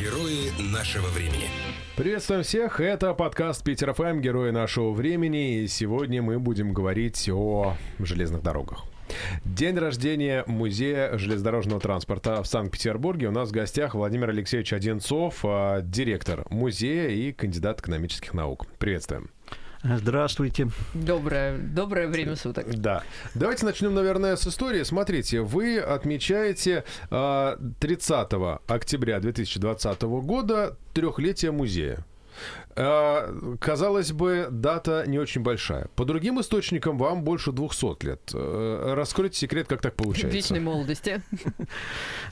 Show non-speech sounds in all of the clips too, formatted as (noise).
Герои нашего времени. Приветствуем всех, это подкаст Питер ФМ «Герои нашего времени», и сегодня мы будем говорить о железных дорогах. День рождения Музея железнодорожного транспорта в Санкт-Петербурге. У нас в гостях Владимир Алексеевич Одинцов, а, директор музея и кандидат экономических наук. Приветствуем. Здравствуйте. Доброе, доброе время суток. Да. Давайте начнем, наверное, с истории. Смотрите, вы отмечаете 30 а, октября 2020 года трехлетие музея. Э, казалось бы, дата не очень большая. По другим источникам вам больше 200 лет. Э, раскройте секрет, как так получается. Вечной молодости. (laughs)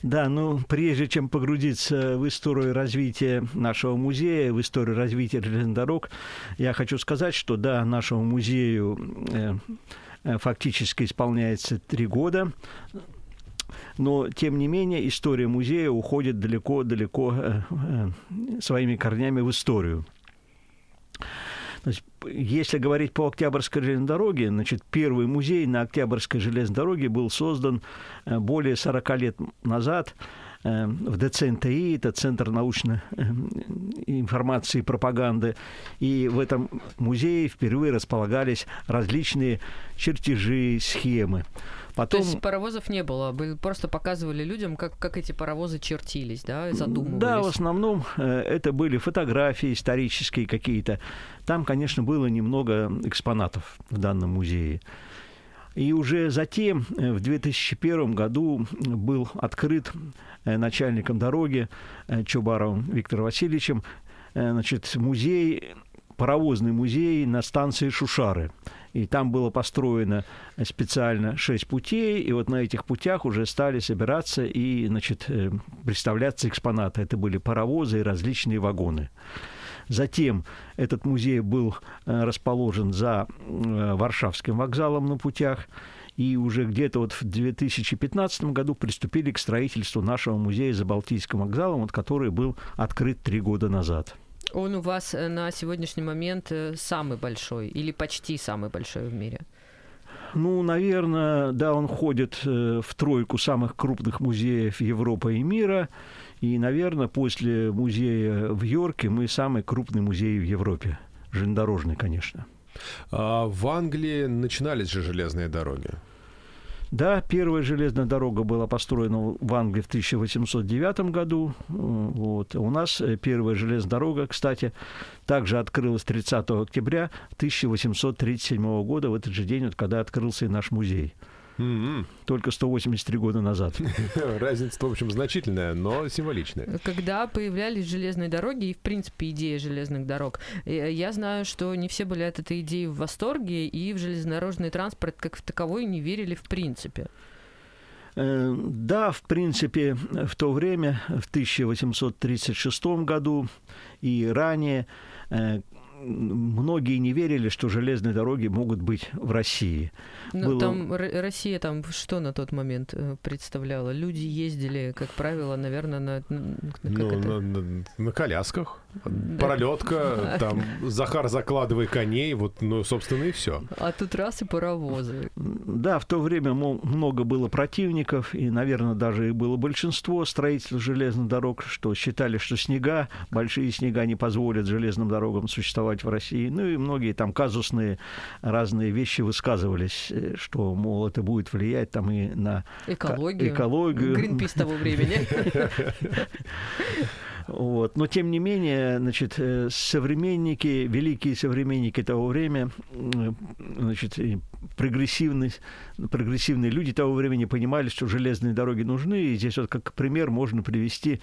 Да, ну, прежде чем погрузиться в историю развития нашего музея, в историю развития железных дорог, я хочу сказать, что, да, нашему музею э, фактически исполняется три года но тем не менее история музея уходит далеко-далеко э, э, своими корнями в историю. То есть, если говорить по Октябрьской железной дороге, значит, первый музей на Октябрьской железной дороге был создан э, более 40 лет назад в ДЦНТИ, это Центр научной информации и пропаганды. И в этом музее впервые располагались различные чертежи, схемы. Потом... То есть паровозов не было, просто показывали людям, как, как эти паровозы чертились, да, задумывались. Да, в основном э, это были фотографии исторические какие-то. Там, конечно, было немного экспонатов в данном музее. И уже затем, э, в 2001 году, был открыт э, начальником дороги Чубаровым Виктором Васильевичем значит, музей, паровозный музей на станции Шушары – и там было построено специально шесть путей, и вот на этих путях уже стали собираться и, значит, э, представляться экспонаты. Это были паровозы и различные вагоны. Затем этот музей был э, расположен за э, Варшавским вокзалом на путях, и уже где-то вот в 2015 году приступили к строительству нашего музея за Балтийским вокзалом, вот, который был открыт три года назад. Он у вас э, на сегодняшний момент самый большой или почти самый большой в мире? Ну, наверное, да, он входит э, в тройку самых крупных музеев Европы и мира. И, наверное, после музея в Йорке мы самый крупный музей в Европе. Железнодорожный, конечно. А в Англии начинались же железные дороги. Да, первая железная дорога была построена в Англии в 1809 году. Вот. У нас э, первая железная дорога, кстати, также открылась 30 октября 1837 года, в этот же день, вот, когда открылся и наш музей. Mm-hmm. Только 183 года назад. (laughs) Разница, в общем, значительная, но символичная. Когда появлялись железные дороги и, в принципе, идея железных дорог, э, я знаю, что не все были от этой идеи в восторге, и в железнодорожный транспорт как в таковой не верили в принципе. Э, да, в принципе, в то время, в 1836 году и ранее, э, многие не верили, что железные дороги могут быть в России. Ну, Было... там Россия там что на тот момент э, представляла? Люди ездили, как правило, наверное, на... ну, на, на, на колясках. Пролетка, (laughs) там Захар закладывай коней, вот, ну, собственно, и все. А тут раз и паровозы. Да, в то время много было противников, и, наверное, даже и было большинство строителей железных дорог, что считали, что снега, большие снега не позволят железным дорогам существовать в России. Ну и многие там казусные разные вещи высказывались, э, что, мол, это будет влиять там и на экологию. экологию. Гринпис того времени. (laughs) Вот. Но, тем не менее, значит, э, современники, великие современники того времени, значит, прогрессивные, прогрессивные люди того времени понимали, что железные дороги нужны. И здесь вот как пример можно привести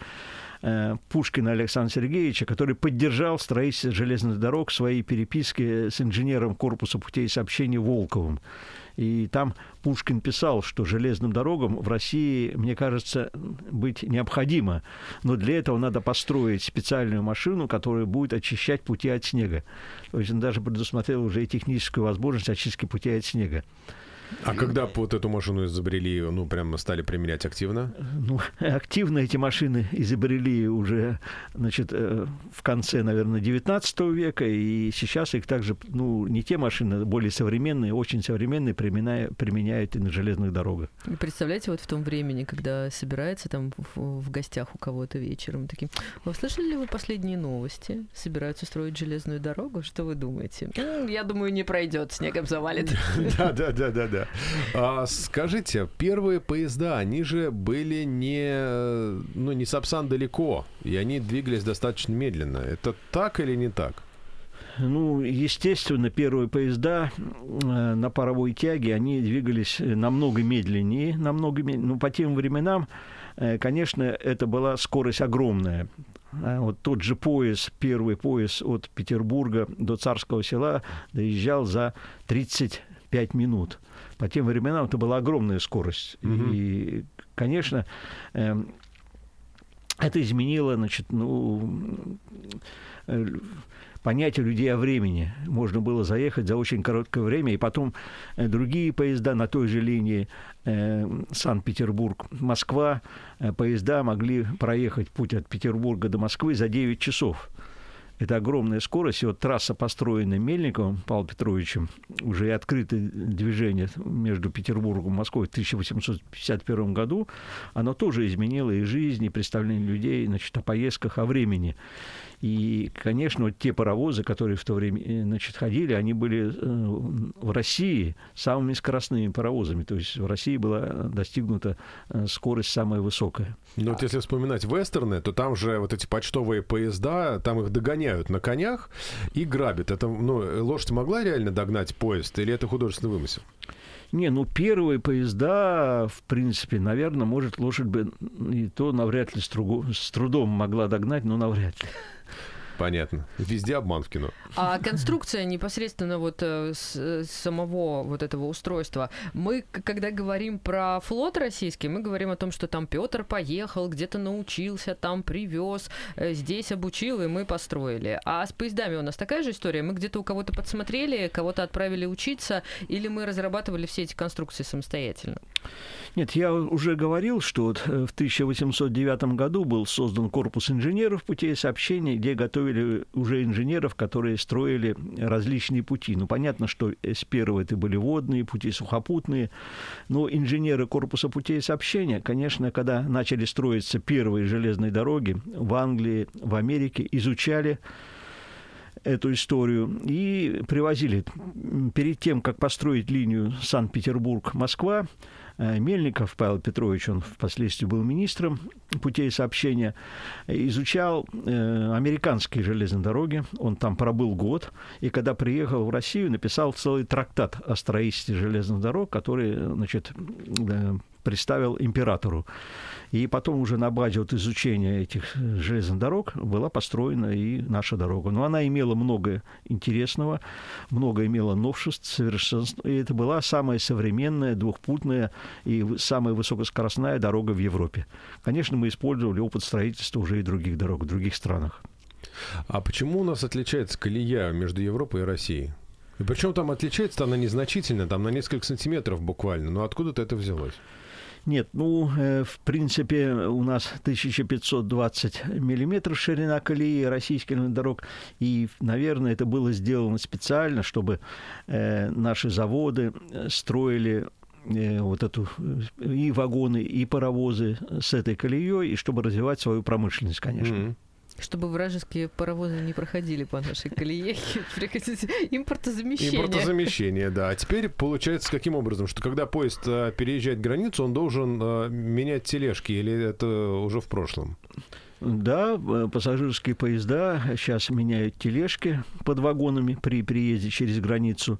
э, Пушкина Александра Сергеевича, который поддержал строительство железных дорог в своей переписке с инженером корпуса путей сообщения Волковым. И там Пушкин писал, что железным дорогам в России, мне кажется, быть необходимо. Но для этого надо построить специальную машину, которая будет очищать пути от снега. То есть он даже предусмотрел уже и техническую возможность очистки путей от снега. А когда вот эту машину изобрели, ну, прямо стали применять активно? Ну, активно эти машины изобрели уже, значит, э, в конце, наверное, 19 века, и сейчас их также, ну, не те машины, более современные, очень современные, применяют, применяют и на железных дорогах. Представляете, вот в том времени, когда собирается там в, в гостях у кого-то вечером, такие, вы слышали ли вы последние новости? Собираются строить железную дорогу? Что вы думаете? Я думаю, не пройдет, снегом завалит. (laughs) Да, да, да, да, да. А, скажите, первые поезда, они же были не, ну, не Сапсан далеко, и они двигались достаточно медленно. Это так или не так? Ну, естественно, первые поезда э, на паровой тяге, они двигались намного медленнее, намного медленнее. Ну, по тем временам, э, конечно, это была скорость огромная. А вот тот же поезд, первый поезд от Петербурга до Царского села доезжал за 35 минут. По тем временам это была огромная скорость. Угу. И, конечно, э, это изменило, значит, ну, э, понятие людей о времени. Можно было заехать за очень короткое время, и потом э, другие поезда на той же линии э, Санкт-Петербург, Москва, э, поезда могли проехать путь от Петербурга до Москвы за 9 часов. Это огромная скорость. И вот трасса, построенная Мельниковым Павлом Петровичем, уже и открытое движение между Петербургом и Москвой в 1851 году, оно тоже изменило и жизнь, и представление людей значит, о поездках, о времени. И, конечно, вот те паровозы, которые в то время э, значит, ходили, они были э, в России самыми скоростными паровозами. То есть в России была достигнута э, скорость самая высокая. Ну вот если вспоминать вестерны, то там же вот эти почтовые поезда, там их догоняют на конях и грабят. Это, ну, лошадь могла реально догнать поезд или это художественный вымысел? Не, ну первые поезда, в принципе, наверное, может, лошадь бы и то навряд ли с, с трудом могла догнать, но навряд ли. Понятно. Везде обман в кино. А конструкция непосредственно вот э, с, самого вот этого устройства. Мы, когда говорим про флот российский, мы говорим о том, что там Петр поехал, где-то научился, там привез, э, здесь обучил, и мы построили. А с поездами у нас такая же история? Мы где-то у кого-то подсмотрели, кого-то отправили учиться, или мы разрабатывали все эти конструкции самостоятельно? Нет, я уже говорил, что вот э, в 1809 году был создан корпус инженеров путей сообщения, где готовили уже инженеров, которые строили различные пути. Ну, понятно, что с первого это были водные пути, сухопутные, но инженеры корпуса путей сообщения, конечно, когда начали строиться первые железные дороги в Англии, в Америке, изучали эту историю и привозили перед тем, как построить линию Санкт-Петербург-Москва, Мельников Павел Петрович, он впоследствии был министром путей сообщения, изучал э, американские железные дороги. Он там пробыл год, и когда приехал в Россию, написал целый трактат о строительстве железных дорог, который значит, э, представил императору. И потом уже на базе вот изучения этих железных дорог была построена и наша дорога. Но она имела много интересного, много имела новшеств, совершенств. И это была самая современная, двухпутная и самая высокоскоростная дорога в Европе. Конечно, мы использовали опыт строительства уже и других дорог в других странах. А почему у нас отличается колея между Европой и Россией? И причем там отличается она незначительно, там на несколько сантиметров буквально. Но откуда-то это взялось? Нет, ну, э, в принципе, у нас 1520 миллиметров ширина колеи российских дорог, и, наверное, это было сделано специально, чтобы э, наши заводы э, строили вот эту и вагоны, и паровозы с этой колеей, и чтобы развивать свою промышленность, конечно. Mm-hmm. Чтобы вражеские паровозы не проходили по нашей колее, (laughs) импортозамещение. Импортозамещение, да. А теперь получается каким образом, что когда поезд а, переезжает границу, он должен а, менять тележки, или это уже в прошлом? Да, э, пассажирские поезда сейчас меняют тележки под вагонами при приезде через границу.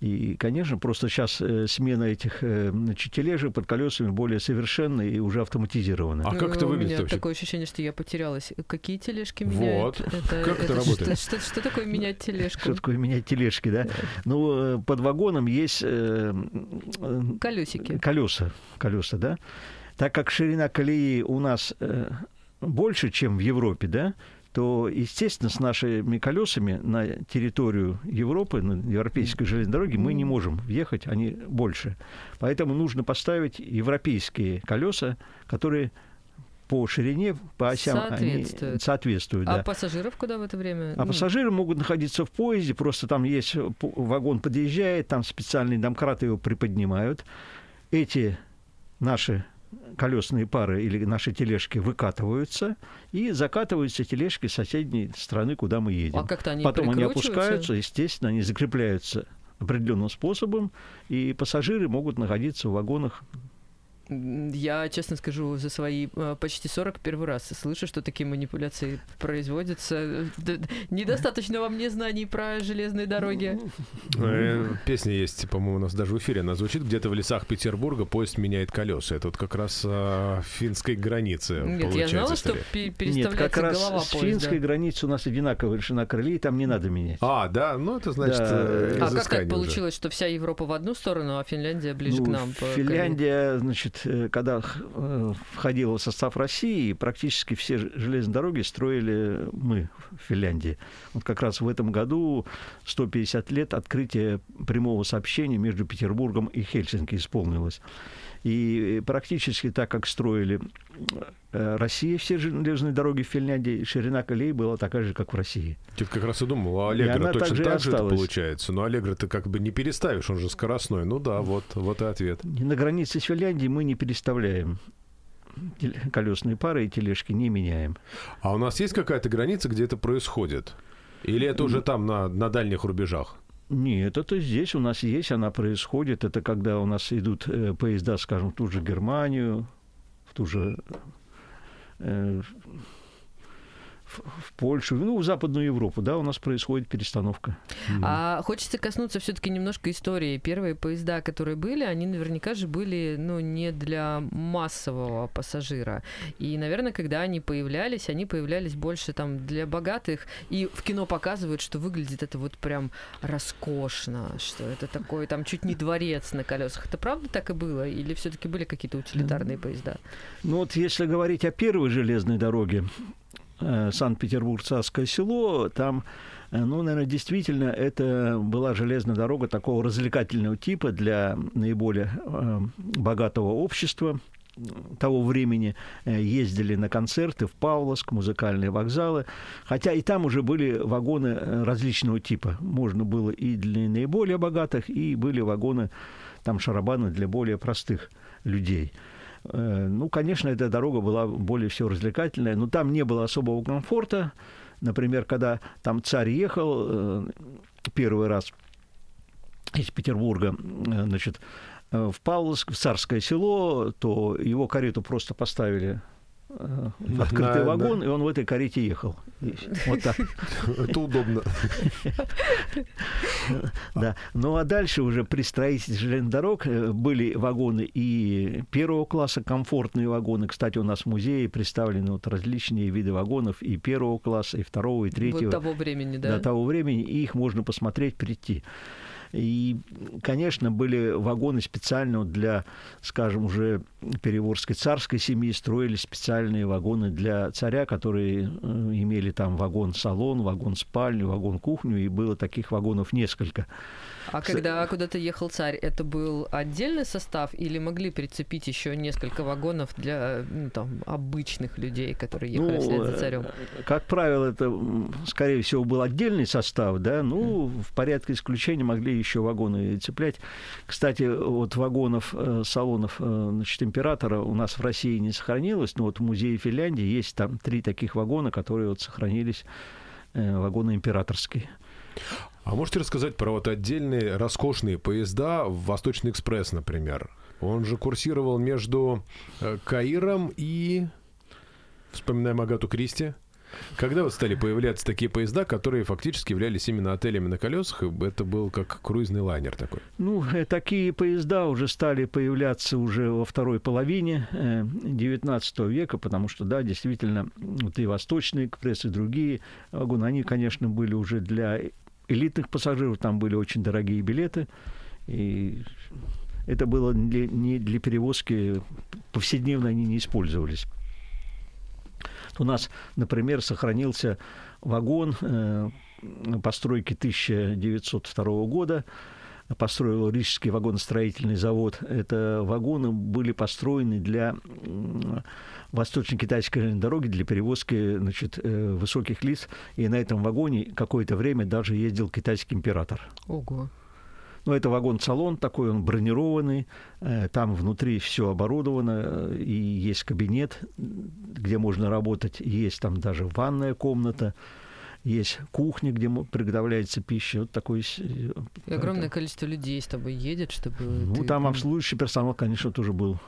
И, конечно, просто сейчас э, смена этих э, значит, тележек под колесами более совершенная и уже автоматизирована. А как это выглядит У меня вообще? такое ощущение, что я потерялась. Какие тележки меняют? Вот. Это, как это, это работает? Что, что, что такое менять тележку? Что такое менять тележки, да? Ну, под вагоном есть... Колесики. Колеса, колеса, да? Так как ширина колеи у нас больше, чем в Европе, да, то, естественно, с нашими колесами на территорию Европы, на европейской железной дороге мы не можем въехать, они больше. Поэтому нужно поставить европейские колеса, которые по ширине, по осям Соответствует. они соответствуют. А да. пассажиров куда в это время? А Ну, пассажиры могут находиться в поезде, просто там есть вагон подъезжает, там специальные домкраты его приподнимают. Эти наши колесные пары или наши тележки выкатываются и закатываются тележки соседней страны, куда мы едем. А как-то они Потом они опускаются, естественно, они закрепляются определенным способом, и пассажиры могут находиться в вагонах Я, честно скажу, за свои э, почти 40 первый раз слышу, что такие манипуляции производятся. Недостаточно вам мне знаний про железные дороги. Э, Песня есть, по-моему, у нас даже в эфире. Она звучит где-то в лесах Петербурга. Поезд меняет колеса. Это вот как раз а, финской границы. Нет, я получается, знала, что Нет, как раз голова с поезда. финской границей у нас одинаковая ширина крылей, там не надо менять. А, да, ну это значит Да. э, А как так уже. получилось, что вся Европа в одну сторону, а Финляндия ближе Ну, к нам? по Финляндия, значит, э, когда э, входила в состав России, практически все железные дороги строили мы в Финляндии. Вот как раз в этом году 150 лет открытия прямого сообщения между Петербургом и Хельсинки исполнилось. И практически так, как строили э, Россия все железные дороги в Финляндии, ширина колей была такая же, как в России. Я как раз и думал, а она точно так же это получается. Но Аллегро ты как бы не переставишь, он же скоростной. Ну да, вот, вот и ответ. На границе с Финляндией мы не переставляем колесные пары и тележки не меняем. А у нас есть какая-то граница, где это происходит? Или это уже там, на, на дальних рубежах? Нет, это здесь у нас есть, она происходит. Это когда у нас идут э, поезда, скажем, в ту же Германию, в ту же э, в, в Польшу, ну, в Западную Европу, да, у нас происходит перестановка. А хочется коснуться все-таки немножко истории. Первые поезда, которые были, они наверняка же были, ну, не для массового пассажира. И, наверное, когда они появлялись, они появлялись больше там для богатых. И в кино показывают, что выглядит это вот прям роскошно, что это такой там чуть не дворец на колесах. Это правда так и было? Или все-таки были какие-то утилитарные поезда? Ну вот если говорить о первой железной дороге, э, Санкт-Петербург-Царское село, там, э, ну, наверное, действительно, это была железная дорога такого развлекательного типа для наиболее э, богатого общества того времени ездили на концерты в Павловск, музыкальные вокзалы, хотя и там уже были вагоны различного типа. Можно было и для наиболее богатых, и были вагоны, там шарабаны для более простых людей. Э, Ну, конечно, эта дорога была более всего развлекательная, но там не было особого комфорта. Например, когда там царь ехал э, первый раз из Петербурга, э, значит, в Павловск, в Царское село, то его карету просто поставили открытый На- вагон, и он в этой карете ехал. (laughs) Вот так. (laughs) Это удобно. (laughs) Да. Ну а дальше уже при строительстве железных дорог э, были вагоны и первого класса, комфортные вагоны. Кстати, у нас в музее представлены вот различные виды вагонов и первого класса, и второго, и третьего. Вот того времени, да? До того времени, и их можно посмотреть, прийти. И, конечно, были вагоны специально для, скажем, уже переворской царской семьи, строили специальные вагоны для царя, которые э, имели там вагон-салон, вагон-спальню, вагон-кухню, и было таких вагонов несколько. А когда куда-то ехал царь, это был отдельный состав или могли прицепить еще несколько вагонов для ну, там, обычных людей, которые ехали вслед за царем? э, Как правило, это, скорее всего, был отдельный состав, да, ну, в порядке исключения могли еще вагоны цеплять. Кстати, вот вагонов, э, салонов, э, значит, императора у нас в России не сохранилось, но вот в музее Финляндии есть там три таких вагона, которые вот сохранились, вагоны императорские. А можете рассказать про вот отдельные роскошные поезда, Восточный экспресс, например? Он же курсировал между э, Каиром и... Вспоминаем Агату Кристи. Когда вот стали появляться такие поезда, которые фактически являлись именно отелями на колесах, и это был как круизный лайнер такой? Ну, э, такие поезда уже стали появляться уже во второй половине XIX века, потому что, да, действительно, вот и Восточный экспресс, и другие вагоны, они, конечно, были уже для элитных пассажиров, там были очень дорогие билеты, и это было не, не для перевозки, повседневно они не использовались. У нас, например, сохранился вагон э, постройки 1902 года, построил Рижский вагоностроительный завод. Это вагоны были построены для восточно-китайской дороги для перевозки значит, э, высоких лиц. И на этом вагоне какое-то время даже ездил китайский император. Ого. Ну, это вагон-салон такой, он бронированный, э, там внутри все оборудовано, э, и есть кабинет, где можно работать, есть там даже ванная комната, есть кухня, где приготовляется пища. Вот такой... И огромное это... количество людей с тобой едет, чтобы... Ну, ты... там обслуживающий персонал, конечно, тоже был.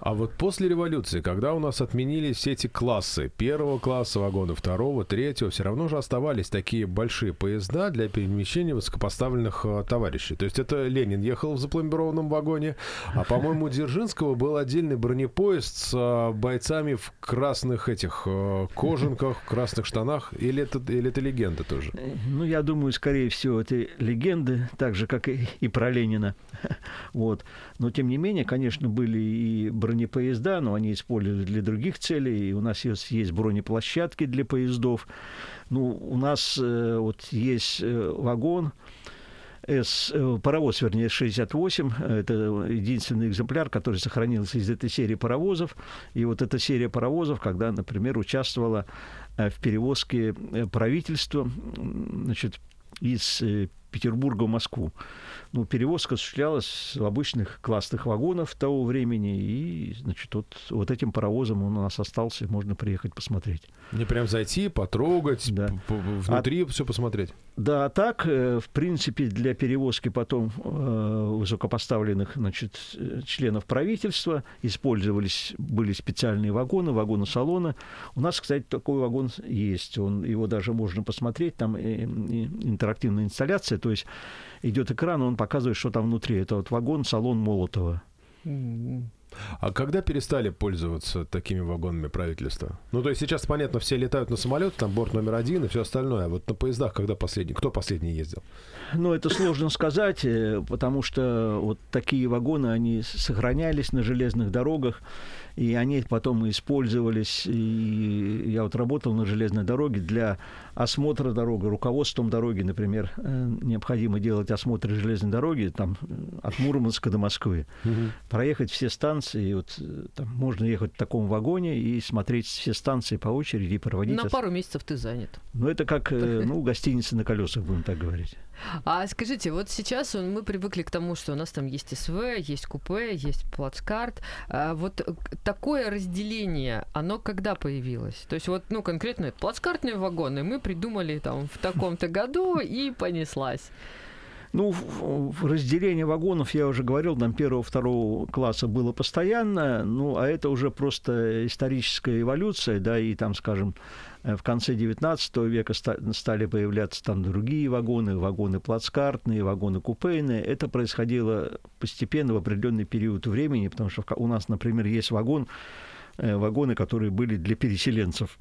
А вот после революции, когда у нас отменились все эти классы, первого класса вагона, второго, третьего, все равно же оставались такие большие поезда для перемещения высокопоставленных э, товарищей. То есть это Ленин ехал в запломбированном вагоне, а, по-моему, у Дзержинского был отдельный бронепоезд с э, бойцами в красных этих э, кожанках, красных штанах. Или это, или это легенда тоже? Ну, я думаю, скорее всего, это легенды, так же, как и, и про Ленина. (laughs) Вот. Но, тем не менее, конечно, были и бронепоезда, но они используют для других целей. И у нас есть, есть бронеплощадки для поездов. Ну, у нас э, вот есть э, вагон, с, э, паровоз, вернее, 68. Это единственный экземпляр, который сохранился из этой серии паровозов. И вот эта серия паровозов, когда, например, участвовала э, в перевозке э, правительства значит, из Петербурга в Москву ну, перевозка осуществлялась в обычных классных вагонах того времени, и, значит, вот, вот этим паровозом он у нас остался, можно приехать посмотреть. Не прям зайти, потрогать, да. внутри а, все посмотреть? Да, а так, э, в принципе, для перевозки потом э, высокопоставленных, значит, членов правительства использовались, были специальные вагоны, вагоны салона. У нас, кстати, такой вагон есть, он, его даже можно посмотреть, там э, интерактивная инсталляция, то есть идет экран, он показывает, что там внутри. Это вот вагон, салон Молотова. А когда перестали пользоваться такими вагонами правительства? Ну, то есть сейчас, понятно, все летают на самолет, там борт номер один и все остальное. А вот на поездах когда последний? Кто последний ездил? Ну, это сложно сказать, э, потому что вот такие вагоны, они сохранялись на железных дорогах и они потом использовались. И я вот работал на железной дороге для осмотра дороги, руководством дороги, например, э, необходимо делать осмотр железной дороги там, от Мурманска до Москвы, угу. проехать все станции, вот, э, там, можно ехать в таком вагоне и смотреть все станции по очереди и проводить... На пару месяцев ты занят. Ну, это как э, (laughs) ну, гостиница на колесах, будем так говорить. А скажите, вот сейчас мы привыкли к тому, что у нас там есть СВ, есть купе, есть плацкарт. А вот такое разделение, оно когда появилось? То есть вот, ну, конкретно плацкартные вагоны мы придумали там в таком-то году и понеслась. Ну, разделение вагонов, я уже говорил, там первого-второго класса было постоянно, ну, а это уже просто историческая эволюция, да, и там, скажем, Э, в конце XIX века стали появляться там другие вагоны, вагоны плацкартные, вагоны купейные. Это происходило постепенно в определенный период времени, потому что у нас, например, есть вагон, э, вагоны, которые были для переселенцев.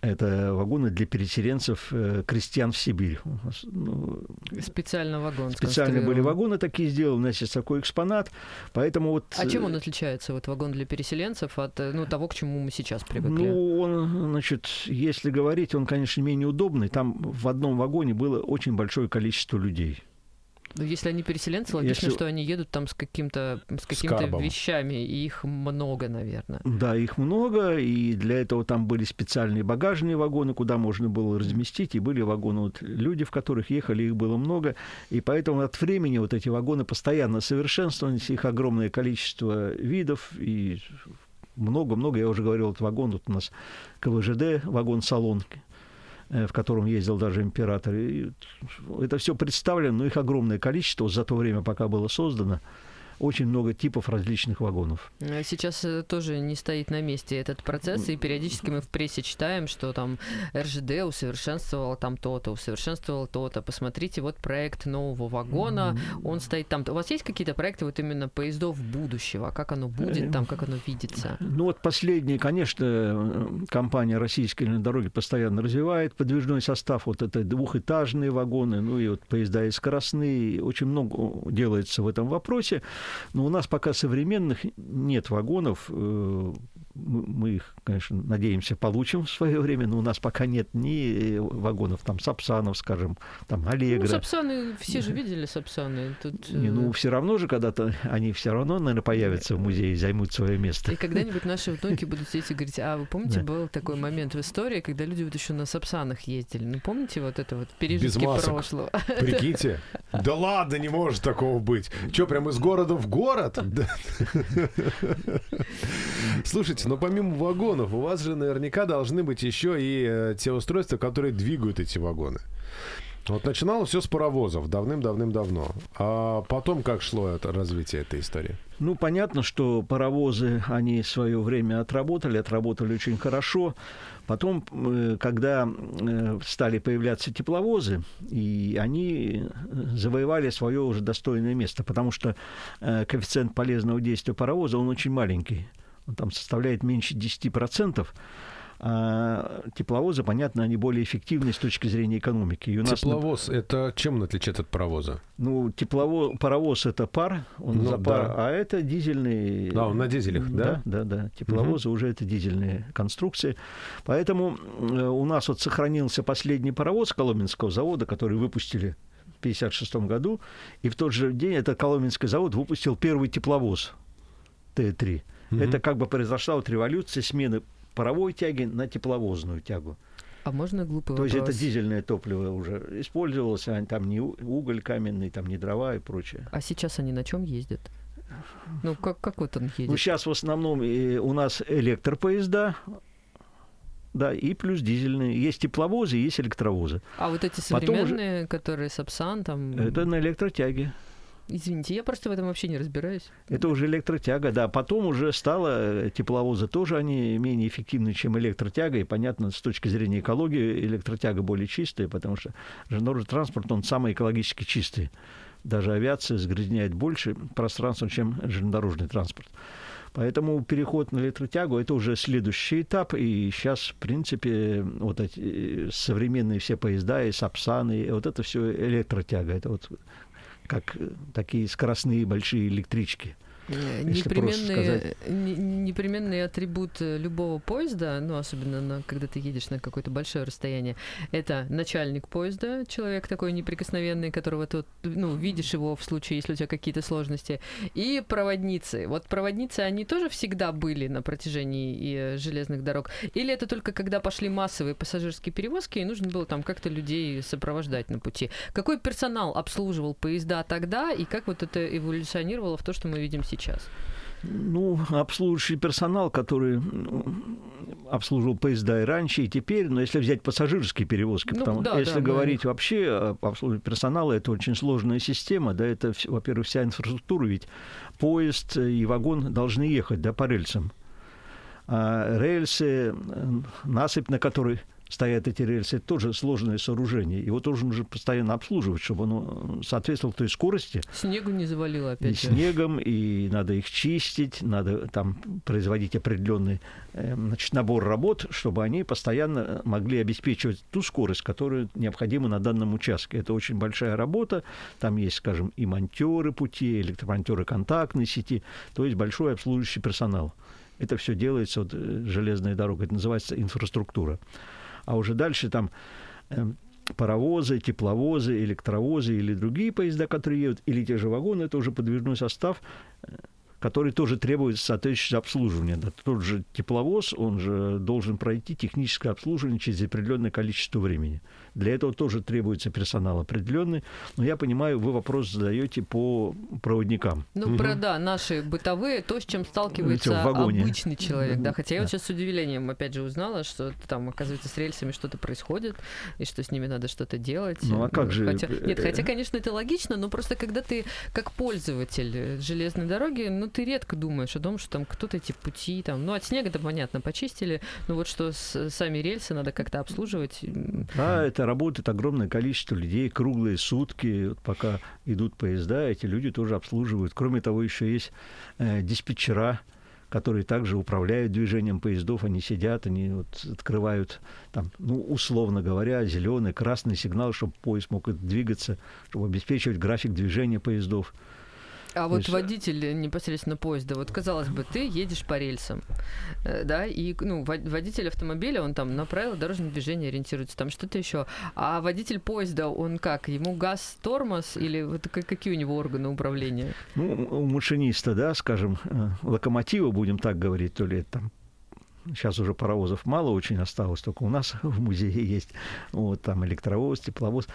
Это вагоны для переселенцев э, крестьян в Сибирь. Ну, Специально вагон Специально были вагоны такие сделаны, есть такой экспонат, поэтому вот... А чем он отличается, вот вагон для переселенцев, от ну, того, к чему мы сейчас привыкли? Ну, он, значит, если говорить, он, конечно, менее удобный. Там в одном вагоне было очень большое количество людей. Ну, если они переселенцы, логично, если... что они едут там с каким-то с какими-то вещами, и их много, наверное. Да, их много, и для этого там были специальные багажные вагоны, куда можно было разместить, и были вагоны, вот, люди, в которых ехали, их было много, и поэтому от времени вот эти вагоны постоянно совершенствовались, их огромное количество видов, и много-много, я уже говорил, вот вагон, вот у нас КВЖД, вагон-салон, в котором ездил даже император. И это все представлено, но их огромное количество за то время, пока было создано очень много типов различных вагонов. А сейчас э, тоже не стоит на месте этот процесс, и периодически мы в прессе читаем, что там РЖД усовершенствовал там то-то, усовершенствовал то-то. Посмотрите, вот проект нового вагона, он стоит там. У вас есть какие-то проекты вот именно поездов будущего? Как оно будет там, как оно видится? Ну вот последние, конечно, компания «Российские дороги» постоянно развивает подвижной состав. Вот это двухэтажные вагоны, ну и вот поезда и скоростные. Очень много делается в этом вопросе. Но у нас пока современных нет вагонов, э, мы их, конечно, надеемся, получим в свое время, но у нас пока нет ни вагонов, там, Сапсанов, скажем, там, Аллегра. Ну, Сапсаны, все же видели Сапсаны. Тут, Не, э, ну, все равно же когда-то они все равно, наверное, появятся в музее и займут свое место. И когда-нибудь наши внуки будут сидеть и говорить, а вы помните, Да. был такой момент в истории, когда люди вот еще на Сапсанах ездили? Ну, помните вот это вот пережитки прошлого? (laughs) Прикиньте. Да ладно, не может такого быть. Че, прям из города в город? (laughs) Да. (laughs) Слушайте, но помимо вагонов, у вас же наверняка должны быть еще и э, те устройства, которые двигают эти вагоны. Вот начиналось все с паровозов давным-давным-давно. А потом как шло это развитие этой истории? Ну, понятно, что паровозы, они свое время отработали, отработали очень хорошо. Потом, э, когда э, стали появляться тепловозы, и они завоевали свое уже достойное место, потому что коэффициент полезного действия паровоза, он очень маленький. Там составляет меньше 10%. А тепловозы, понятно, они более эффективны с точки зрения экономики. И у нас, Тепловоз, это чем он отличается от паровоза? ну, теплово... паровоз это пар, он Ну, за пар, да. а это дизельный. Да, он на дизелях, да? Да, да, да. Тепловозы уже это дизельные конструкции. Поэтому э, у нас вот сохранился последний паровоз Коломенского завода, который выпустили в 1956 году. И в тот же день этот Коломенский завод выпустил первый тепловоз Т-3. Мгм. Это как бы произошла вот революция смены паровой тяги на тепловозную тягу. А можно глупый То есть вопрос? это дизельное топливо уже использовалось, а там не уголь каменный, там не дрова и прочее. А сейчас они на чем ездят? Ну, как, как вот он едет? Ну, сейчас в основном э, у нас электропоезда, да, и плюс дизельные. Есть тепловозы, есть электровозы. А вот эти Потом уже- современные, которые Сапсан, там... Это на электротяге. Извините, я просто в этом вообще не разбираюсь. Это уже электротяга, да. Потом уже стало э, тепловозы тоже, они менее эффективны, чем электротяга. И понятно, с точки зрения экологии электротяга более чистая, потому что железнодорожный транспорт, он самый экологически чистый. Даже авиация загрязняет больше пространства, чем железнодорожный транспорт. Поэтому переход на электротягу – это уже следующий этап. И сейчас, в принципе, вот эти э, современные все поезда, и Сапсаны, и вот это все электротяга. Это вот как э, такие скоростные большие электрички. Э, просто Непременный, не- непременный атрибут любого поезда, ну, особенно на- когда ты едешь на какое-то большое расстояние, это начальник поезда, человек такой неприкосновенный, которого ты, ну, видишь его в случае, если у тебя какие-то сложности, и проводницы. Вот проводницы, они тоже всегда были на протяжении и, э, железных дорог? Или это только когда пошли массовые пассажирские перевозки, и нужно было там как-то людей сопровождать на пути? Какой персонал обслуживал поезда тогда, и как вот это эволюционировало в то, что мы видим сейчас? Ну, обслуживающий персонал, который ну, обслуживал поезда и раньше, и теперь, но если взять пассажирские перевозки, Ну, потому да, если да, говорить вообще о обслуживании персонала, это очень сложная система, да, это, во-первых, вся инфраструктура, ведь поезд и вагон должны ехать, да, по рельсам. А рельсы, насыпь, на которой стоят эти рельсы, это тоже сложное сооружение. Его тоже нужно постоянно обслуживать, чтобы оно соответствовало той скорости, Снегу не завалило и опять же. снегом, и надо их чистить, надо там производить определенный э, значит, набор работ, чтобы они постоянно могли обеспечивать ту скорость, которая необходима на данном участке. Это очень большая работа. Там есть, скажем, и монтеры пути, электромонтеры контактной сети, то есть большой обслуживающий персонал. Это все делается вот, э, железная дорога, это называется инфраструктура. А уже дальше там эм, паровозы, тепловозы, электровозы или другие поезда, которые едут, или те же вагоны, это уже подвижной состав, э, который тоже требует соответствующего обслуживания. Тот же тепловоз, он же должен пройти техническое обслуживание через определенное количество времени. Для этого тоже требуется персонал определенный. Но я понимаю, вы вопрос задаете по проводникам. Ну, про, да, наши бытовые, то, с чем сталкивается обычный человек, да. Хотя я вот Да. сейчас с удивлением, опять же, узнала, что там, оказывается, с рельсами что-то происходит, и что с ними надо что-то делать. Ну, а как же, Хотя, э, нет, хотя, конечно, это логично, но просто когда ты как пользователь э, железной дороги, ну, ты редко думаешь о том, что там кто-то эти пути, там, ну, от снега-то, понятно, почистили, но вот что с- сами рельсы надо как-то обслуживать. м, Да, это работает огромное количество людей, круглые сутки, вот пока идут поезда, эти люди тоже обслуживают. Кроме того, еще есть э, диспетчера, которые также управляют движением поездов, они сидят, они вот открывают, там, ну, условно говоря, зеленый, красный сигнал, чтобы поезд мог двигаться, чтобы обеспечивать график движения поездов. А вот есть- водитель непосредственно поезда, вот казалось бы, ты едешь по рельсам, э, да, и ну, вод- водитель автомобиля, он там на правила дорожного движения ориентируется, там что-то еще. А водитель поезда, он как? Ему газ, тормоз или вот ка- какие у него органы управления? Ну, у машиниста, да, скажем, э, локомотива, будем так говорить, то ли там Сейчас уже паровозов мало очень осталось, только у нас (laughs) в музее есть вот там электровоз, тепловоз.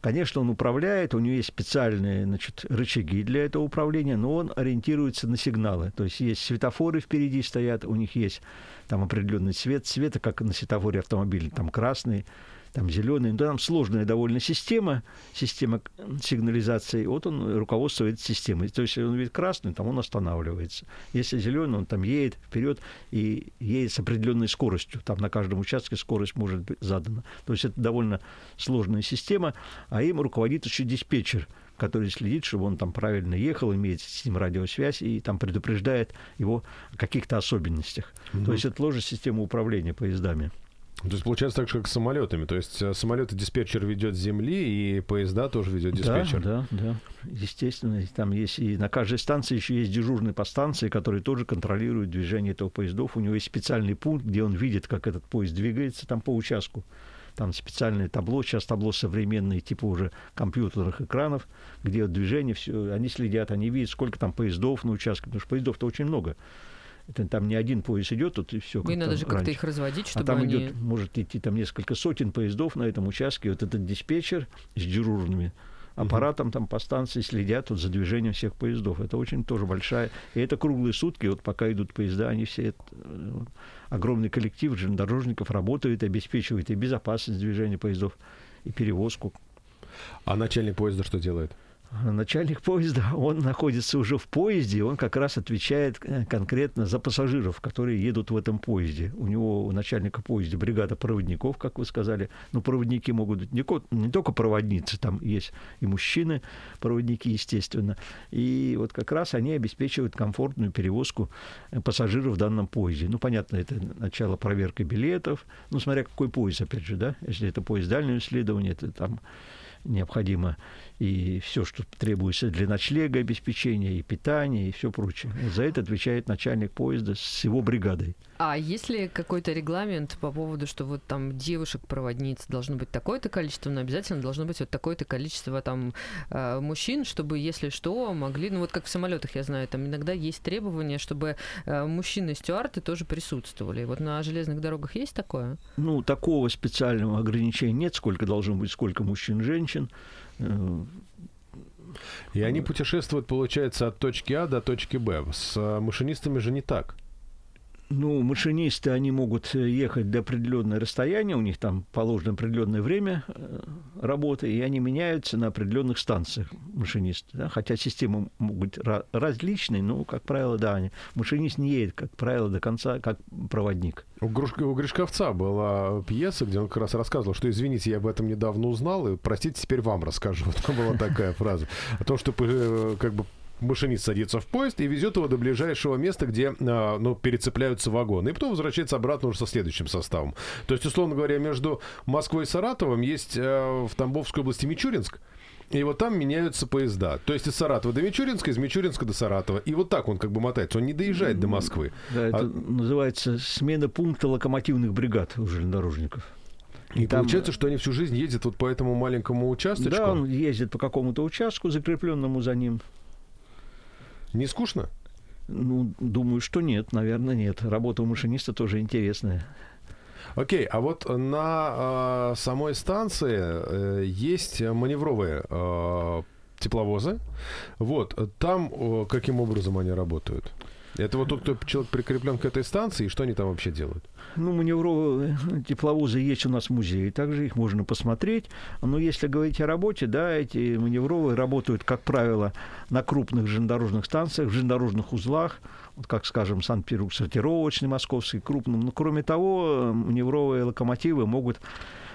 Конечно, он управляет, у него есть специальные значит, рычаги для этого управления, но он ориентируется на сигналы. То есть есть светофоры впереди стоят, у них есть там определенный цвет, цвета, как на светофоре автомобиля, там красный, там зеленый. Ну, там сложная довольно система, система сигнализации. Вот он руководствует системой. То есть, если он видит красный, там он останавливается. Если зеленый, он там едет вперед и едет с определенной скоростью. Там на каждом участке скорость может быть задана. То есть это довольно сложная система, а им руководит еще диспетчер который следит, чтобы он там правильно ехал, имеет с ним радиосвязь и там предупреждает его о каких-то особенностях. То есть это тоже система управления поездами. То есть получается так же, как с самолетами. То есть э, самолеты диспетчер ведет с земли, и поезда тоже ведет диспетчер. Да, да, да. Естественно, там есть и на каждой станции еще есть дежурный по станции, который тоже контролирует движение этого поездов. У него есть специальный пункт, где он видит, как этот поезд двигается там по участку. Там специальное табло, сейчас табло современные, типа уже компьютерных экранов, где движение, все, они следят, они видят, сколько там поездов на участке, потому что поездов-то очень много. Это там не один поезд идет, тут и все. И надо же как-то их разводить, чтобы а там они... идет, может идти там несколько сотен поездов на этом участке. Вот этот диспетчер с дежурными аппаратом там по станции следят вот за движением всех поездов. Это очень тоже большая. И это круглые сутки, вот пока идут поезда, они все, это, э, огромный коллектив железнодорожников работает, обеспечивает и безопасность движения поездов, и перевозку. А начальник поезда что делает? Начальник поезда, (laughs) он находится уже в поезде, он как раз отвечает э, конкретно за пассажиров, которые едут в этом поезде. У него, у начальника поезда, бригада проводников, как вы сказали. Ну, проводники могут быть не, не только проводницы, там есть и мужчины, проводники, естественно. И вот как раз они обеспечивают комфортную перевозку э, пассажиров в данном поезде. Ну, понятно, это начало проверки билетов, ну, смотря какой поезд, опять же, да, если это поезд дальнего исследования, это там необходимо и все, что требуется для ночлега, обеспечения, и питания, и все прочее. За это отвечает начальник поезда с его бригадой. А есть ли какой-то регламент по поводу, что вот там девушек-проводниц должно быть такое-то количество, но обязательно должно быть вот такое-то количество там э, мужчин, чтобы, если что, могли, ну вот как в самолетах, я знаю, там иногда есть требования, чтобы э, мужчины-стюарты тоже присутствовали. Вот на железных дорогах есть такое? Ну, такого специального ограничения нет, сколько должно быть, сколько мужчин, женщин. И они путешествуют, получается, от точки А до точки Б. С э, машинистами же не так. Ну, машинисты, они могут э, ехать до определенного расстояния, у них там положено определенное время э, работы, и они меняются на определенных станциях машинисты. Да? Хотя системы могут быть различные, но, как правило, да, они, машинист не едет, как правило, до конца, как проводник. У, Груш- у Гришковца была пьеса, где он как раз рассказывал, что, извините, я об этом недавно узнал, и, простите, теперь вам расскажу. (laughs) Там была такая фраза. О том, что э, как бы машинист садится в поезд и везет его до ближайшего места, где а, ну, перецепляются вагоны. И потом возвращается обратно уже со следующим составом. То есть, условно говоря, между Москвой и Саратовым есть э, в Тамбовской области Мичуринск. И вот там меняются поезда. То есть из Саратова до Мичуринска, из Мичуринска до Саратова. И вот так он как бы мотается. Он не доезжает до Москвы. Да, это А- называется смена пункта локомотивных бригад у железнодорожников. И Там- получается, что они всю жизнь ездят вот по этому маленькому участочку. Да, он ездит по какому-то участку, закрепленному за ним. Не скучно? Ну, думаю, что нет, наверное, нет. Работа у машиниста тоже интересная. Окей, а вот на э, самой станции э, есть маневровые э, тепловозы. Вот, там э, каким образом они работают? Это вот тот, кто человек прикреплен к этой станции, и что они там вообще делают? Ну, маневровые тепловозы есть у нас в музее, также их можно посмотреть. Но если говорить о работе, да, эти маневровые работают, как правило, на крупных железнодорожных станциях, в железнодорожных узлах, вот как, скажем, Санкт-Петербург сортировочный, московский, крупным. Но, кроме того, маневровые локомотивы могут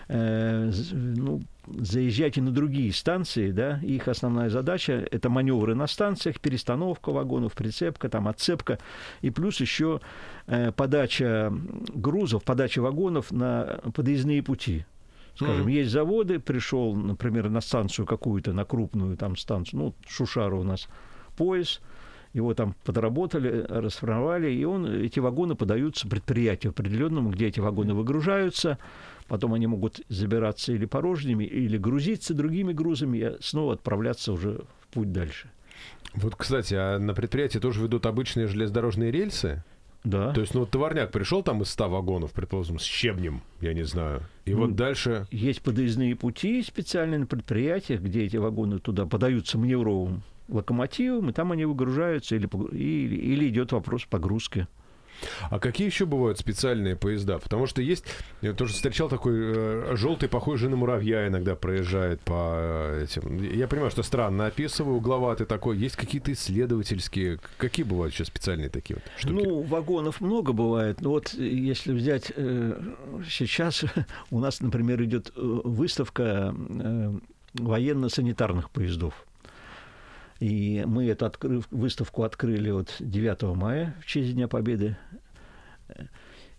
э, ну, заезжать и на другие станции, да, их основная задача – это маневры на станциях, перестановка вагонов, прицепка, там, отцепка, и плюс еще э, подача грузов, подача вагонов на подъездные пути. Скажем, Мгм. есть заводы, пришел, например, на станцию какую-то, на крупную там станцию, ну, Шушара у нас пояс, его там подработали, расформовали, и он, эти вагоны подаются предприятию определенному, где эти вагоны выгружаются, потом они могут забираться или порожними, или грузиться другими грузами, и снова отправляться уже в путь дальше. Вот, кстати, а на предприятии тоже ведут обычные железнодорожные рельсы? Да. То есть, ну, вот товарняк пришел там из 100 вагонов, предположим, с щебнем, я не знаю. И Ну, вот дальше... Есть подъездные пути специальные на предприятиях, где эти вагоны туда подаются маневровым локомотивом, и там они выгружаются, или, или, или идет вопрос погрузки. А какие еще бывают специальные поезда? Потому что есть, я тоже встречал такой э, желтый, похожий на муравья иногда проезжает по э, этим. Я понимаю, что странно описываю, угловатый такой. Есть какие-то исследовательские. Какие бывают еще специальные такие вот штуки? Ну, вагонов много бывает. Но вот э, если взять э, сейчас, (laughs) у нас, например, идет э, выставка э, военно-санитарных поездов. И мы эту открыв, выставку открыли вот 9 мая в честь Дня Победы э,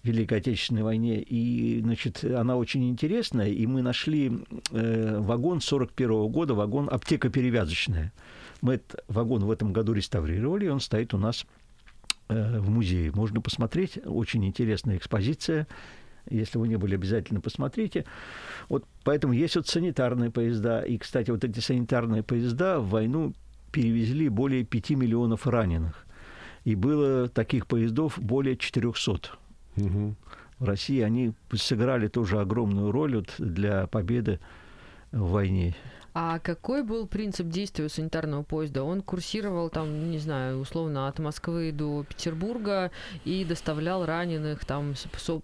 Великой Отечественной войне. И, значит, она очень интересная. И мы нашли э, вагон 41 года, вагон аптека перевязочная. Мы этот вагон в этом году реставрировали, и он стоит у нас э, в музее. Можно посмотреть. Очень интересная экспозиция. Если вы не были, обязательно посмотрите. Вот поэтому есть вот санитарные поезда. И, кстати, вот эти санитарные поезда в войну перевезли более 5 миллионов раненых. И было таких поездов более 400. Мгм. В России они сыграли тоже огромную роль вот для победы в войне. А какой был принцип действия у санитарного поезда? Он курсировал там, не знаю, условно от Москвы до Петербурга и доставлял раненых, там,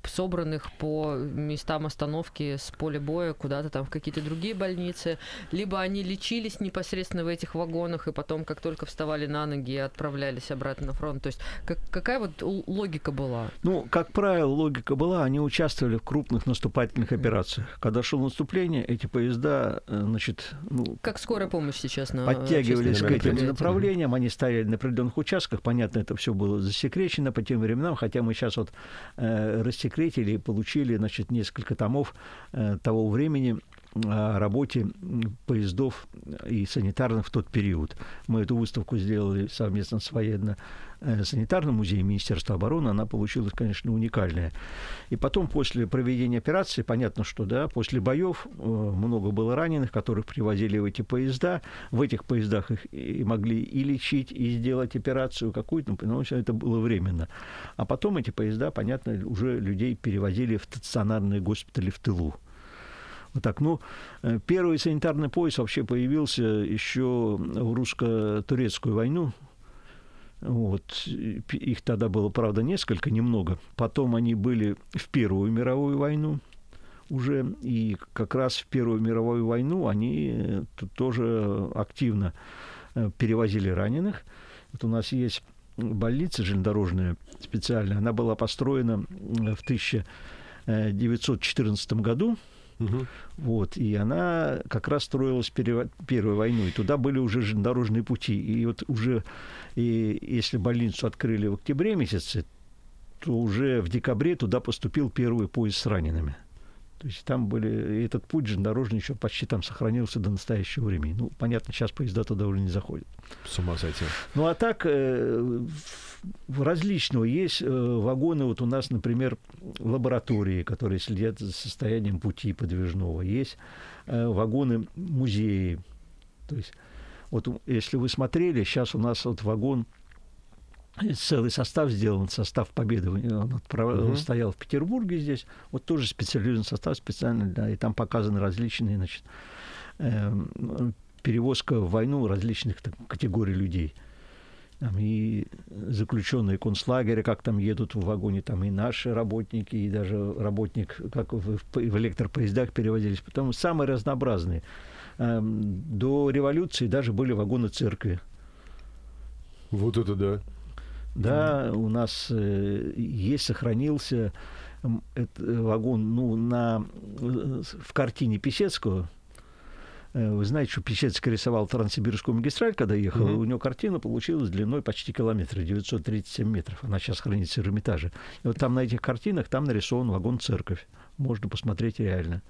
собранных по местам остановки с поля боя куда-то там в какие-то другие больницы. Либо они лечились непосредственно в этих вагонах и потом, как только вставали на ноги, отправлялись обратно на фронт. То есть как- какая вот логика была? Ну, как правило, логика была, они участвовали в крупных наступательных операциях. Когда шло наступление, эти поезда, э, значит, ну, Как скорая помощь сейчас на подтягивались к этим направлениям, они стояли на определенных участках, понятно, это все было засекречено по тем временам, хотя мы сейчас вот э, рассекретили и получили, значит, несколько томов э, того времени работе м, поездов и санитарных в тот период. Мы эту выставку сделали совместно с военно-санитарным музеем Министерства обороны. Она получилась, конечно, уникальная. И потом, после проведения операции, понятно, что да, после боев э, много было раненых, которых привозили в эти поезда. В этих поездах их и могли и лечить, и сделать операцию какую-то, но всё это было временно. А потом эти поезда, понятно, уже людей перевозили в стационарные госпитали в тылу. Вот так. Ну, э, первый санитарный поезд вообще появился еще в русско-турецкую войну. Вот. Их тогда было, правда, несколько, немного. Потом они были в Первую мировую войну уже. И как раз в Первую мировую войну они э, тоже активно э, перевозили раненых. Вот у нас есть больница железнодорожная специальная. Она была построена в 1914 году. Мгм. Вот, и она как раз строилась пере- Первую войну, и туда были уже железнодорожные пути. И вот уже, и если больницу открыли в октябре месяце, то уже в декабре туда поступил первый поезд с ранеными. То есть там были, этот путь железнодорожный еще почти там сохранился до настоящего времени. Ну, понятно, сейчас поезда туда уже не заходят. С ума сойти. Ну а так э, различного есть э, вагоны. Вот у нас, например, лаборатории, которые следят за состоянием пути подвижного. Есть э, вагоны музеи. То есть вот если вы смотрели, сейчас у нас вот вагон целый состав сделан, состав Победы. Он отправ- он стоял в Петербурге здесь. Вот тоже специализированный состав специально, да, и там показаны различные, значит, эм, перевозка в войну различных так, категорий людей. Там и заключенные концлагеря, как там едут в вагоне, там и наши работники, и даже работник, как в, в, электропоездах перевозились. Потому самые разнообразные. Эм, До революции даже были вагоны церкви. Вот это да. Да, у нас э, есть, сохранился этот э, вагон ну, на, э, в картине Писецкого. Э, Вы знаете, что Писецкий рисовал Транссибирскую магистраль, когда ехал, и у него картина получилась длиной почти километр, 937 метров. Она сейчас хранится в Эрмитаже. И вот там на этих картинах там нарисован вагон-церковь. Можно посмотреть реально.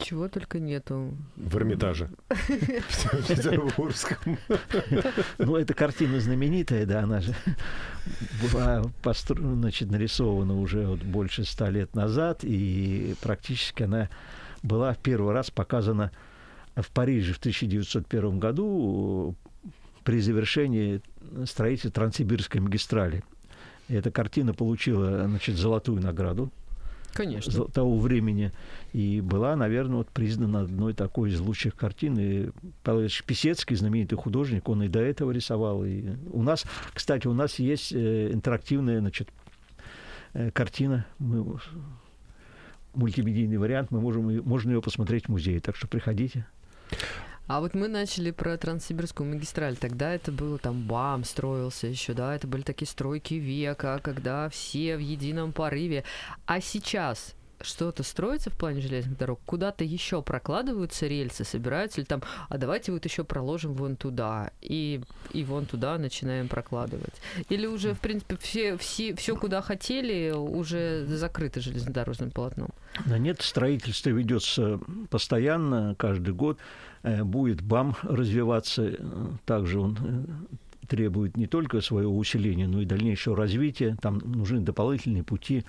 Чего только нету. В Эрмитаже. (laughs) В Петербургском. Ну, эта картина знаменитая, да, она же была постро... значит, нарисована уже вот больше ста лет назад, и практически она была в первый раз показана в Париже в 1901 году при завершении строительства Транссибирской магистрали. И эта картина получила значит, золотую награду Конечно. того времени. И была, наверное, вот признана одной такой из лучших картин. И Павел Писецкий, знаменитый художник, он и до этого рисовал. И у нас, кстати, у нас есть э, интерактивная значит, э, картина. Мы, мультимедийный вариант. Мы можем, можно ее посмотреть в музее. Так что приходите. А вот мы начали про Транссибирскую магистраль. Тогда это было там БАМ строился еще, да, это были такие стройки века, когда все в едином порыве. А сейчас что-то строится в плане железных дорог, куда-то еще прокладываются рельсы, собираются ли там, а давайте вот еще проложим вон туда, и, и вон туда начинаем прокладывать. Или уже, в принципе, все, все, все куда хотели, уже закрыто железнодорожным полотном? Да нет, строительство ведется постоянно, каждый год. Э, будет БАМ развиваться, э, также он э, требует не только своего усиления, но и дальнейшего развития. Там нужны дополнительные пути.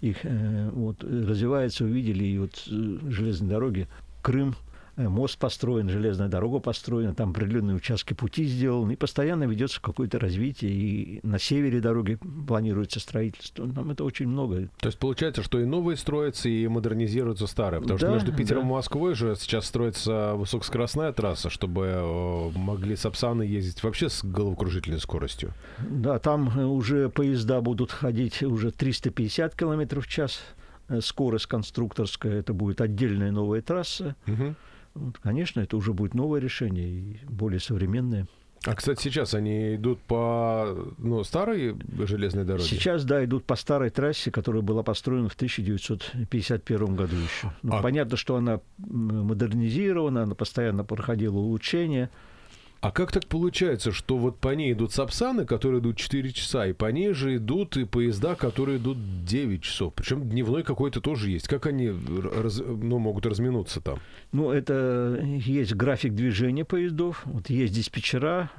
Их вот, развивается, увидели и вот железные дороги. Крым Э, мост построен, железная дорога построена, там определенные участки пути сделаны, и постоянно ведется какое-то развитие, и на севере дороги планируется строительство. Там это очень много. То есть получается, что и новые строятся, и модернизируются старые, потому да, что между Питером да. и Москвой же сейчас строится высокоскоростная трасса, чтобы э, могли сапсаны ездить вообще с головокружительной скоростью. Да, там э, уже поезда будут ходить уже 350 км в час, скорость конструкторская, это будет отдельная новая трасса. Угу. Вот, конечно, это уже будет новое решение и более современное. А, кстати, сейчас они идут по ну, старой железной дороге? Сейчас, да, идут по старой трассе, которая была построена в 1951 году еще. Ну, а... Понятно, что она модернизирована, она постоянно проходила улучшения. А как так получается, что вот по ней идут сапсаны, которые идут 4 часа, и по ней же идут и поезда, которые идут 9 часов? Причем дневной какой-то тоже есть. Как они раз, ну, могут разминуться там? Ну, это есть график движения поездов, вот есть диспетчера,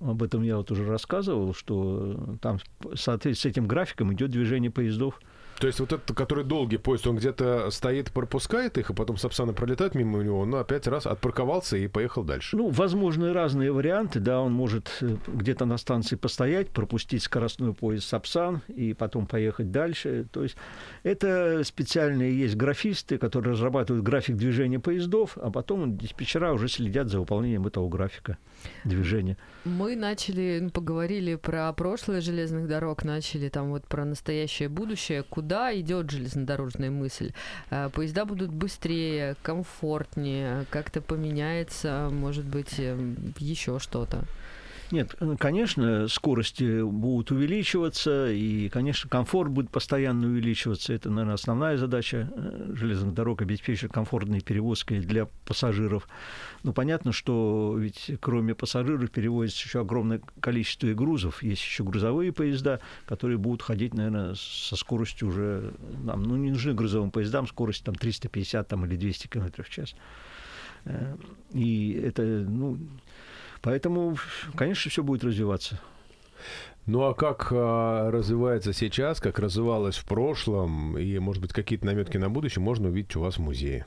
об этом я вот уже рассказывал, что там в соответствии с этим графиком идет движение поездов. То есть вот этот, который долгий поезд, он где-то стоит, пропускает их, и потом Сапсаны пролетают мимо него, он опять раз отпарковался и поехал дальше. Ну, возможны разные варианты, да, он может э, где-то на станции постоять, пропустить скоростной поезд Сапсан и потом поехать дальше. То есть это специальные есть графисты, которые разрабатывают график движения поездов, а потом диспетчера уже следят за выполнением этого графика движения. Мы начали, ну, поговорили про прошлое железных дорог, начали там вот про настоящее будущее. Куда идет железнодорожная мысль? Э, поезда будут быстрее, комфортнее, как-то поменяется, может быть, эм, еще что-то. Нет, э, конечно, скорости будут увеличиваться, и, конечно, комфорт будет постоянно увеличиваться. Это, наверное, основная задача э, железных дорог – обеспечить комфортные перевозки для пассажиров. Но понятно, что ведь кроме пассажиров перевозится еще огромное количество и грузов. Есть еще грузовые поезда, которые будут ходить, наверное, со скоростью уже... Нам, ну, не нужны грузовым поездам скорость там 350 там, или 200 км в час. Э, и это, ну, Поэтому, конечно, все будет развиваться. Ну а как а, развивается сейчас, как развивалось в прошлом, и, может быть, какие-то наметки на будущее можно увидеть у вас в музее?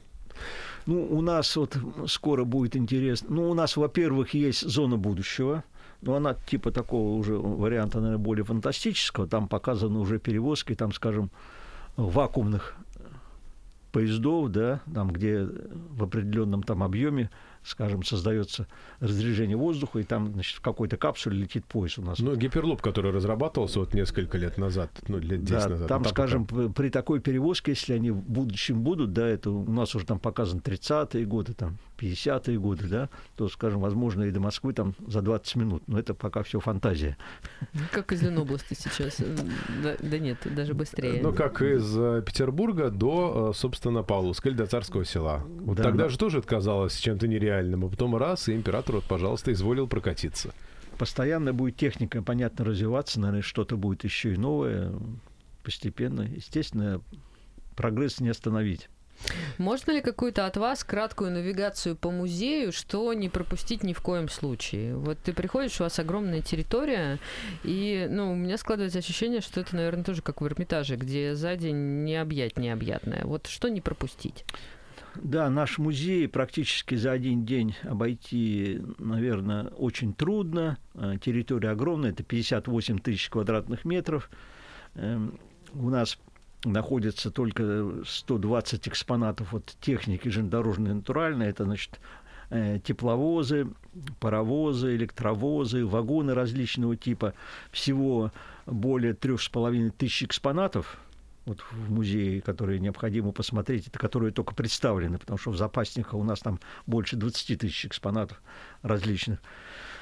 Ну, у нас вот скоро будет интересно. Ну, у нас, во-первых, есть зона будущего. Но она типа такого уже варианта, наверное, более фантастического. Там показаны уже перевозки, там, скажем, вакуумных поездов, да, там, где в определенном там объеме скажем, создается разрежение воздуха, и там, значит, в какой-то капсуле летит поезд у нас. Ну, гиперлуп, который разрабатывался вот несколько лет назад, ну, лет 10 да, назад. Там, там скажем, пока... при такой перевозке, если они в будущем будут, да, это у нас уже там показан 30-е годы, там, 50-е годы, да, то, скажем, возможно, и до Москвы там за 20 минут. Но это пока все фантазия. Как из Ленобласти сейчас. Да, да нет, даже быстрее. Ну, как из э, Петербурга до, э, собственно, Павловска или до Царского села. Вот да, тогда да. же тоже это казалось чем-то нереальным. А потом раз, и император, вот, пожалуйста, изволил прокатиться. Постоянно будет техника, понятно, развиваться. Наверное, что-то будет еще и новое постепенно. Естественно, прогресс не остановить. Можно ли какую-то от вас краткую навигацию по музею, что не пропустить ни в коем случае? Вот ты приходишь, у вас огромная территория, и ну, у меня складывается ощущение, что это, наверное, тоже как в Эрмитаже, где за день не необъятное. Вот что не пропустить? Да, наш музей практически за один день обойти, наверное, очень трудно. Э, территория огромная, это 58 тысяч квадратных метров. Эм, у нас находится только 120 экспонатов от техники железнодорожной натуральной. Это, значит, э, тепловозы, паровозы, электровозы, вагоны различного типа. Всего более трех с половиной тысяч экспонатов вот в музее, которые необходимо посмотреть, это которые только представлены, потому что в запасниках у нас там больше 20 тысяч экспонатов различных.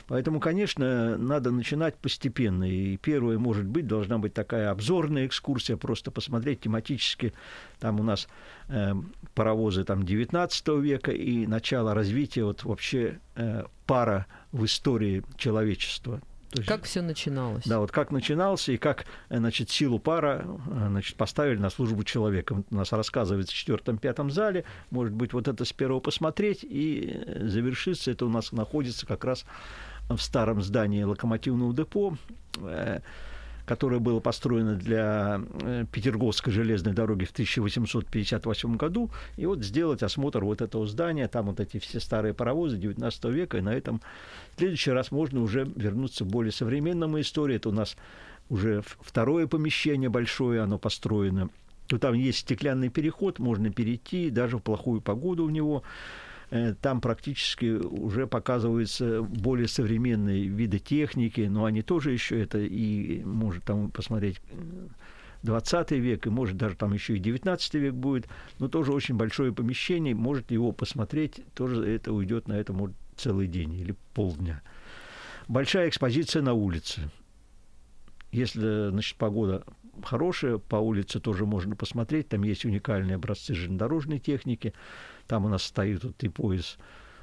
Поэтому, конечно, надо начинать постепенно. И первое, может быть, должна быть такая обзорная экскурсия, просто посмотреть тематически. Там у нас э, паровозы там, 19 века и начало развития вот, вообще э, пара в истории человечества. То есть, как все начиналось? Да, вот как начинался и как, э, значит, силу пара, э, значит, поставили на службу человека. У нас рассказывается в четвертом-пятом зале. Может быть, вот это с первого посмотреть и э, завершится. Это у нас находится как раз в старом здании локомотивного депо, э, которое было построено для э, Петерговской железной дороги в 1858 году, и вот сделать осмотр вот этого здания, там вот эти все старые паровозы 19 века, и на этом в следующий раз можно уже вернуться к более современному истории. Это у нас уже второе помещение большое, оно построено. Там есть стеклянный переход, можно перейти даже в плохую погоду в него. Э, там практически уже показываются более современные виды техники, но они тоже еще это и может там посмотреть 20 век, и может даже там еще и 19 век будет, но тоже очень большое помещение, может его посмотреть, тоже это уйдет на это может целый день или полдня. Большая экспозиция на улице. Если, значит, погода хорошая, по улице тоже можно посмотреть, там есть уникальные образцы железнодорожной техники, там у нас стоит вот и пояс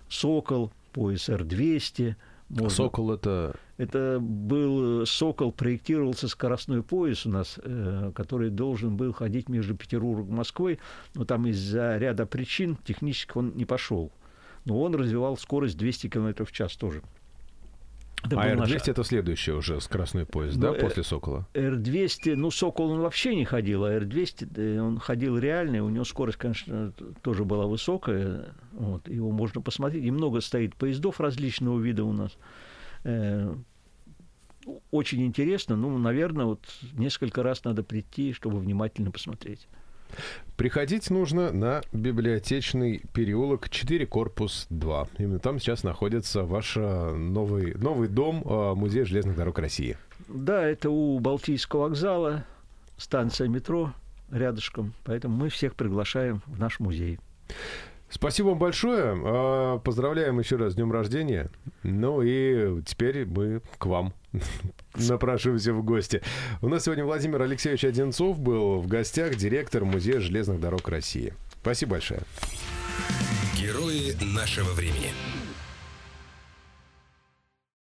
«Сокол», пояс Р-200. Можно... «Сокол» — это... Это был «Сокол», проектировался скоростной пояс у нас, э, который должен был ходить между Петербургом и Москвой, но там из-за ряда причин технически он не пошел. Но он развивал скорость 200 км в час тоже. Это а Р-200 наш... это следующий уже скоростной поезд, ну, да, после «Сокола»? Р-200, ну, «Сокол» он вообще не ходил, а Р-200 он ходил реальный, у него скорость, конечно, тоже была высокая, вот, его можно посмотреть, и много стоит поездов различного вида у нас. Э, очень интересно, ну, наверное, вот несколько раз надо прийти, чтобы внимательно посмотреть. Приходить нужно на библиотечный переулок 4, корпус 2. Именно там сейчас находится ваш новый, новый дом а, Музея железных дорог России. Да, это у Балтийского вокзала, станция метро рядышком. Поэтому мы всех приглашаем в наш музей. Спасибо вам большое. А, поздравляем еще раз с днем рождения. Ну и теперь мы к вам (laughs) напрашиваемся в гости. У нас сегодня Владимир Алексеевич Одинцов был в гостях, директор Музея железных дорог России. Спасибо большое. Герои нашего времени.